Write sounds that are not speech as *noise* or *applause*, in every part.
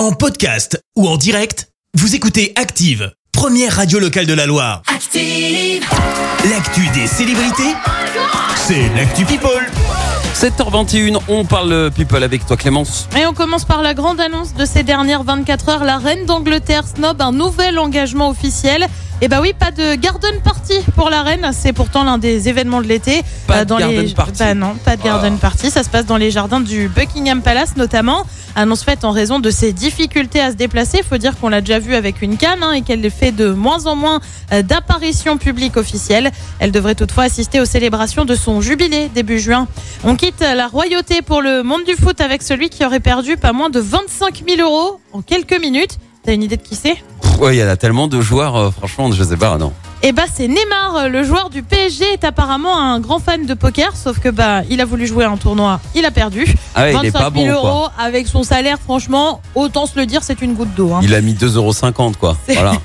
En podcast ou en direct, vous écoutez Active, première radio locale de la Loire. Active. L'actu des célébrités, c'est l'actu People. 7h21, on parle people avec toi Clémence. Et on commence par la grande annonce de ces dernières 24 heures. La reine d'Angleterre snob un nouvel engagement officiel. Et bah oui, pas de garden party pour la reine. C'est pourtant l'un des événements de l'été. Pas Euh, de garden party. Bah non, pas de garden party. Ça se passe dans les jardins du Buckingham Palace notamment. Annonce faite en raison de ses difficultés à se déplacer. Faut dire qu'on l'a déjà vu avec une canne hein, et qu'elle fait de moins en moins euh, d'apparitions publiques officielles. Elle devrait toutefois assister aux célébrations de son jubilé début juin. On quitte la royauté pour le monde du foot avec celui qui aurait perdu pas moins de 25 000 euros en quelques minutes. T'as une idée de qui c'est? Ouais, il y en a tellement de joueurs, euh, franchement, je sais pas, non. Eh bah c'est Neymar, le joueur du PSG est apparemment un grand fan de poker, sauf que bah il a voulu jouer un tournoi, il a perdu. Ah ouais, il est 25 pas 000 bon, euros quoi. avec son salaire, franchement, autant se le dire, c'est une goutte d'eau. hein. Il a mis 2,50€ quoi. Voilà. *laughs*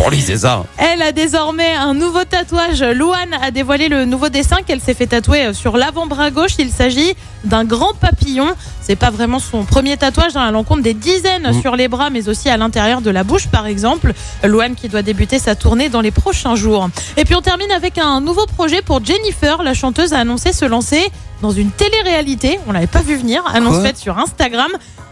Pour lui, c'est ça. Elle a désormais un nouveau tatouage. Louane a dévoilé le nouveau dessin qu'elle s'est fait tatouer sur l'avant-bras gauche. Il s'agit d'un grand papillon. C'est pas vraiment son premier tatouage. hein. Elle en compte des dizaines Mm. sur les bras, mais aussi à l'intérieur de la bouche, par exemple. Louane qui doit débuter sa tournée dans les prochains jours. Et puis on termine avec un nouveau projet pour Jennifer. La chanteuse a annoncé se lancer dans une télé-réalité. On l'avait pas vu venir. Annonce faite sur Instagram.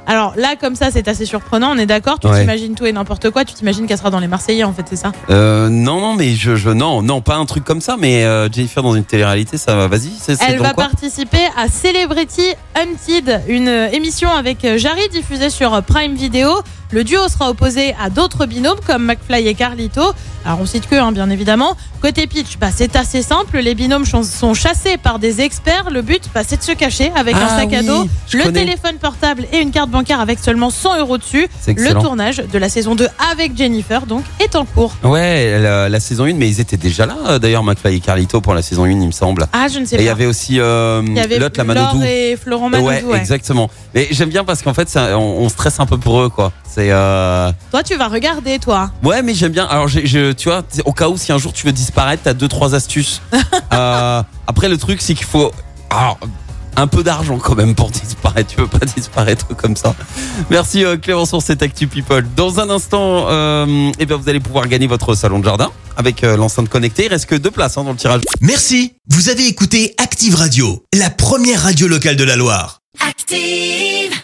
Alors là, comme ça, c'est assez surprenant. On est d'accord. Tu Ouais. t'imagines tout et n'importe quoi. Tu t'imagines qu'elle sera dans les Marseillais, en fait, c'est ça? Euh, non, non, mais je, je, non, non, pas un truc comme ça, mais euh, Jennifer dans une télé-réalité, ça va, vas-y, Elle va participer à Celebrity Hunted, une euh, émission avec Jarry diffusée sur Prime Video. Le duo sera opposé à d'autres binômes comme McFly et Carlito. Alors on cite que, hein, bien évidemment. Côté pitch, bah, c'est assez simple. Les binômes sont chassés par des experts. Le but, bah, c'est de se cacher avec un Ah sac à dos, le connais. téléphone portable et une carte bancaire avec seulement 100 euros dessus. Le tournage de la saison 2 avec Jennifer donc est en cours. Ouais, la, la saison 1, mais ils étaient déjà là, euh, d'ailleurs, McFly et Carlito pour la saison 1, il me semble. Ah, je ne sais Et il y pas. avait aussi euh, Il y avait l'autre, la Manodou. et Florent Manodou. ouais, ouais. exactement. Mais j'aime bien parce qu'en fait, ça, on, on stresse un peu pour eux, quoi. C'est euh... Toi, tu vas regarder, toi. ouais, mais j'aime bien. Alors, je, tu vois, au cas où si un jour tu veux disparaître, t'as deux trois astuces. *laughs* Euh, après, le truc, c'est qu'il faut alors, un peu d'argent quand même pour disparaître. Tu peux pas disparaître comme ça. Merci euh, Clémence sur cette actu people. Dans un instant, euh, eh bien, vous allez pouvoir gagner votre salon de jardin avec euh, l'enceinte connectée. Il reste que deux places hein, dans le tirage. Merci, vous avez écouté Active Radio, la première radio locale de la Loire. Active.